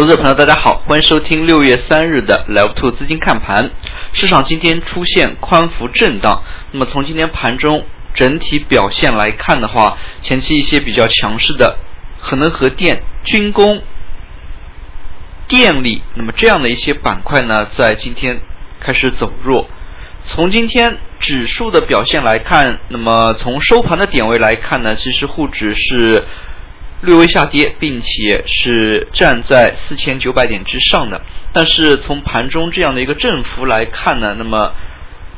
投资者朋友，大家好，欢迎收听六月三日的 Live Two 资金看盘。市场今天出现宽幅震荡，那么从今天盘中整体表现来看的话，前期一些比较强势的核能、核电、军工、电力，那么这样的一些板块呢，在今天开始走弱。从今天指数的表现来看，那么从收盘的点位来看呢，其实沪指是。略微下跌，并且是站在四千九百点之上的。但是从盘中这样的一个振幅来看呢，那么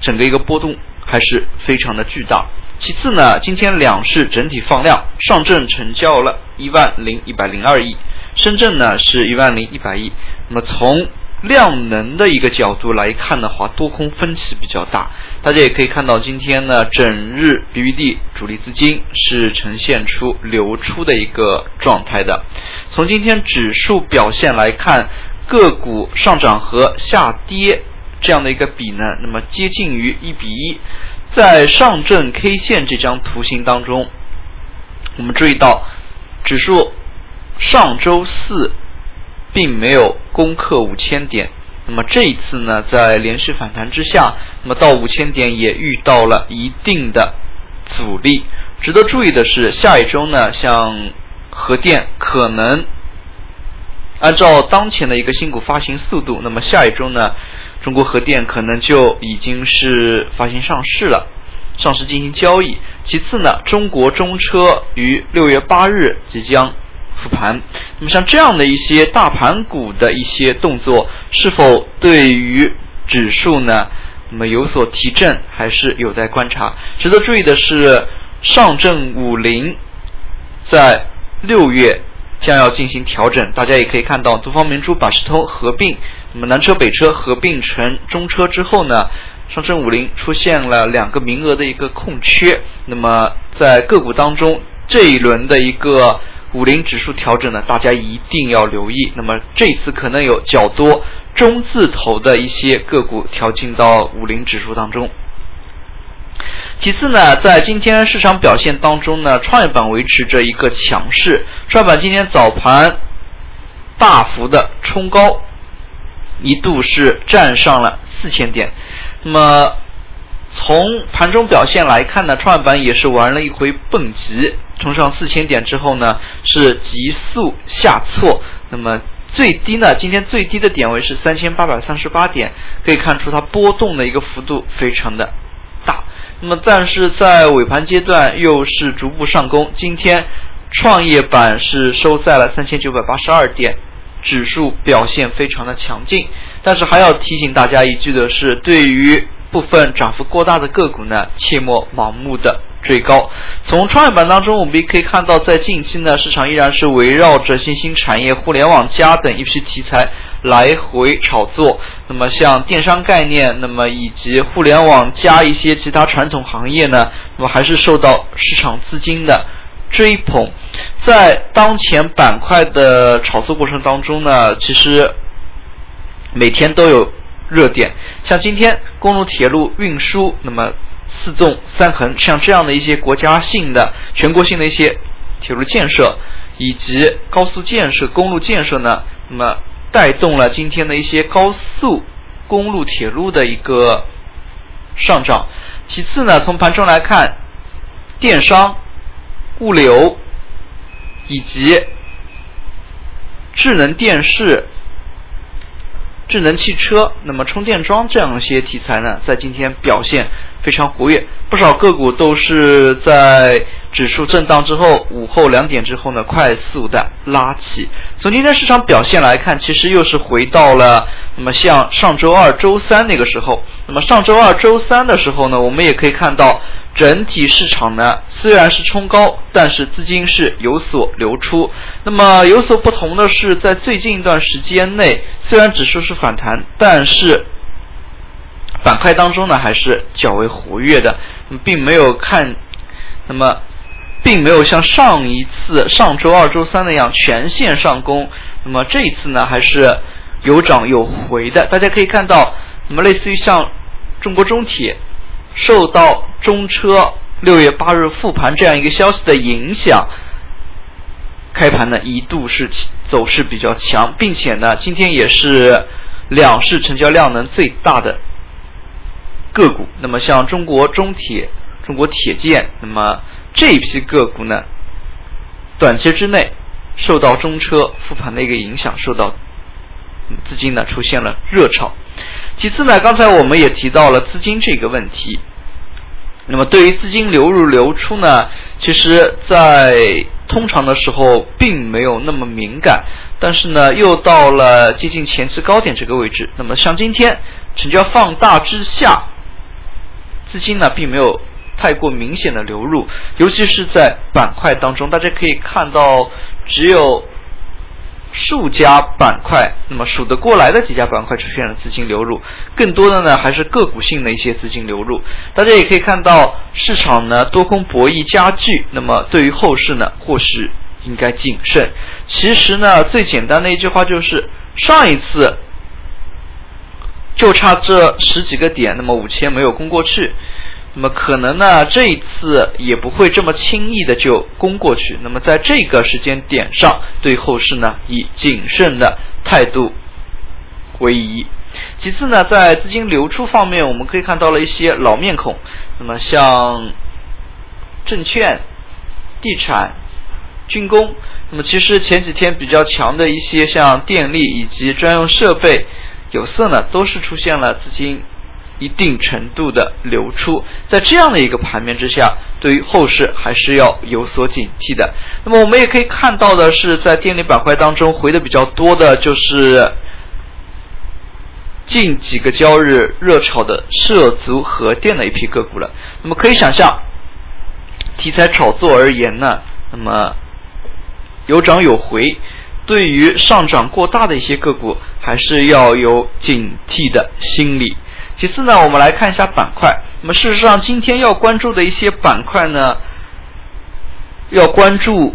整个一个波动还是非常的巨大。其次呢，今天两市整体放量，上证成交了一万零一百零二亿，深圳呢是一万零一百亿。那么从量能的一个角度来看的话，多空分歧比较大。大家也可以看到，今天呢，整日 BBD 主力资金是呈现出流出的一个状态的。从今天指数表现来看，个股上涨和下跌这样的一个比呢，那么接近于一比一。在上证 K 线这张图形当中，我们注意到指数上周四。并没有攻克五千点，那么这一次呢，在连续反弹之下，那么到五千点也遇到了一定的阻力。值得注意的是，下一周呢，像核电可能按照当前的一个新股发行速度，那么下一周呢，中国核电可能就已经是发行上市了，上市进行交易。其次呢，中国中车于六月八日即将。复盘，那么像这样的一些大盘股的一些动作，是否对于指数呢？那么有所提振，还是有待观察。值得注意的是，上证五零在六月将要进行调整。大家也可以看到，东方明珠、百事通合并，那么南车北车合并成中车之后呢，上证五零出现了两个名额的一个空缺。那么在个股当中，这一轮的一个。五零指数调整呢，大家一定要留意。那么这次可能有较多中字头的一些个股调进到五零指数当中。其次呢，在今天市场表现当中呢，创业板维持着一个强势。创业板今天早盘大幅的冲高，一度是站上了四千点。那么从盘中表现来看呢，创业板也是玩了一回蹦极。冲上四千点之后呢，是急速下挫。那么最低呢，今天最低的点位是三千八百三十八点，可以看出它波动的一个幅度非常的大。那么但是在尾盘阶段又是逐步上攻。今天创业板是收在了三千九百八十二点，指数表现非常的强劲。但是还要提醒大家一句的是，对于部分涨幅过大的个股呢，切莫盲目的。追高，从创业板当中，我们也可以看到，在近期呢，市场依然是围绕着新兴产业、互联网加等一批题材来回炒作。那么，像电商概念，那么以及互联网加一些其他传统行业呢，那么还是受到市场资金的追捧。在当前板块的炒作过程当中呢，其实每天都有热点，像今天公路、铁路运输，那么。四纵三横，像这样的一些国家性的、全国性的一些铁路建设，以及高速建设、公路建设呢，那么带动了今天的一些高速公路、铁路的一个上涨。其次呢，从盘中来看，电商、物流以及智能电视。智能汽车，那么充电桩这样一些题材呢，在今天表现非常活跃，不少个股都是在指数震荡之后，午后两点之后呢，快速的拉起。从今天市场表现来看，其实又是回到了那么像上周二、周三那个时候。那么上周二、周三的时候呢，我们也可以看到。整体市场呢虽然是冲高，但是资金是有所流出。那么有所不同的是，在最近一段时间内，虽然指数是反弹，但是板块当中呢还是较为活跃的，并没有看，那么并没有像上一次上周二、周三那样全线上攻。那么这一次呢还是有涨有回的。大家可以看到，那么类似于像中国中铁。受到中车六月八日复盘这样一个消息的影响，开盘呢一度是走势比较强，并且呢今天也是两市成交量能最大的个股。那么像中国中铁、中国铁建，那么这一批个股呢，短期之内受到中车复盘的一个影响，受到资金呢出现了热炒。其次呢，刚才我们也提到了资金这个问题。那么对于资金流入流出呢，其实，在通常的时候并没有那么敏感，但是呢，又到了接近前期高点这个位置。那么像今天成交放大之下，资金呢并没有太过明显的流入，尤其是在板块当中，大家可以看到只有。数家板块，那么数得过来的几家板块出现了资金流入，更多的呢还是个股性的一些资金流入。大家也可以看到，市场呢多空博弈加剧，那么对于后市呢，或许应该谨慎。其实呢，最简单的一句话就是，上一次就差这十几个点，那么五千没有攻过去。那么可能呢，这一次也不会这么轻易的就攻过去。那么在这个时间点上，对后市呢以谨慎的态度为宜。其次呢，在资金流出方面，我们可以看到了一些老面孔。那么像证券、地产、军工，那么其实前几天比较强的一些像电力以及专用设备、有色呢，都是出现了资金。一定程度的流出，在这样的一个盘面之下，对于后市还是要有所警惕的。那么我们也可以看到的是，在电力板块当中回的比较多的就是近几个交易日热炒的涉足核电的一批个股了。那么可以想象，题材炒作而言呢，那么有涨有回，对于上涨过大的一些个股，还是要有警惕的心理。其次呢，我们来看一下板块。那么事实上，今天要关注的一些板块呢，要关注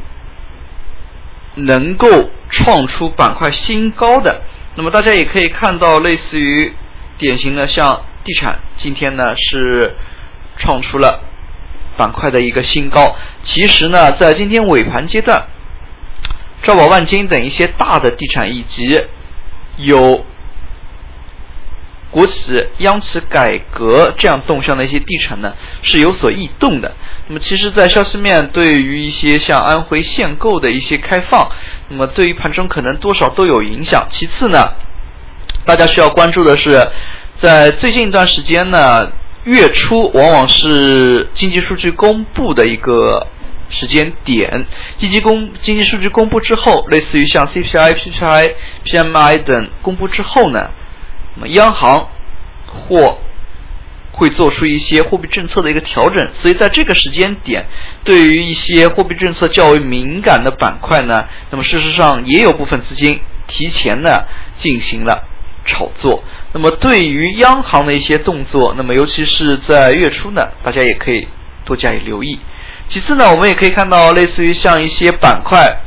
能够创出板块新高的。那么大家也可以看到，类似于典型的像地产，今天呢是创出了板块的一个新高。其实呢，在今天尾盘阶段，兆宝万金等一些大的地产以及有。国企、央企改革这样动向的一些地产呢，是有所异动的。那么，其实，在消息面对于一些像安徽限购的一些开放，那么对于盘中可能多少都有影响。其次呢，大家需要关注的是，在最近一段时间呢，月初往往是经济数据公布的一个时间点。经济公经济数据公布之后，类似于像 CPI、PPI、PMI 等公布之后呢？那么央行或会做出一些货币政策的一个调整，所以在这个时间点，对于一些货币政策较为敏感的板块呢，那么事实上也有部分资金提前呢进行了炒作。那么对于央行的一些动作，那么尤其是在月初呢，大家也可以多加以留意。其次呢，我们也可以看到，类似于像一些板块。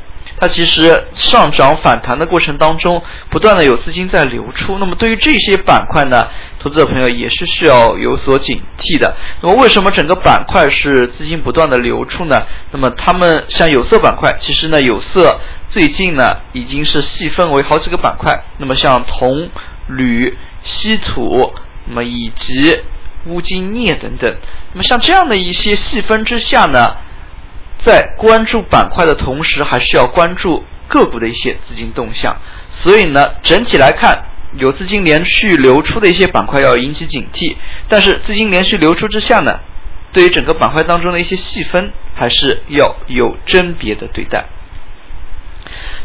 它其实上涨反弹的过程当中，不断的有资金在流出。那么对于这些板块呢，投资者朋友也是需要有所警惕的。那么为什么整个板块是资金不断的流出呢？那么他们像有色板块，其实呢有色最近呢已经是细分为好几个板块。那么像铜、铝、稀土，那么以及钨金镍等等。那么像这样的一些细分之下呢？在关注板块的同时，还是要关注个股的一些资金动向。所以呢，整体来看，有资金连续流出的一些板块要引起警惕。但是资金连续流出之下呢，对于整个板块当中的一些细分，还是要有甄别的对待。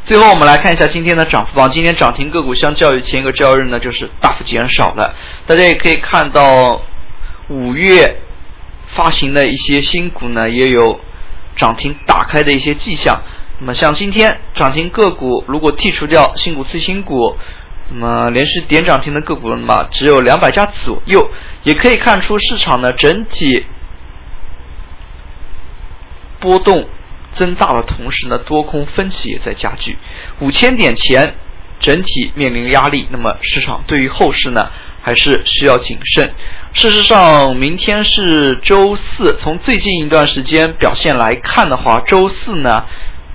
最后，我们来看一下今天的涨幅榜。今天涨停个股相较于前一个交易日呢，就是大幅减少了。大家也可以看到，五月发行的一些新股呢，也有。涨停打开的一些迹象，那么像今天涨停个股，如果剔除掉新股次新股，那么连续点涨停的个股，那么只有两百家左右，也可以看出市场的整体波动增大的同时呢，多空分歧也在加剧，五千点前整体面临压力，那么市场对于后市呢？还是需要谨慎。事实上，明天是周四，从最近一段时间表现来看的话，周四呢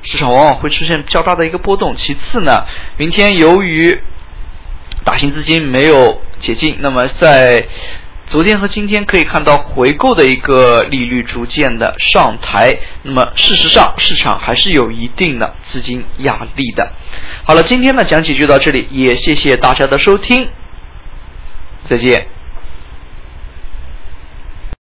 市场往往会出现较大的一个波动。其次呢，明天由于大型资金没有解禁，那么在昨天和今天可以看到回购的一个利率逐渐的上抬，那么事实上市场还是有一定的资金压力的。好了，今天的讲解就到这里，也谢谢大家的收听，再见。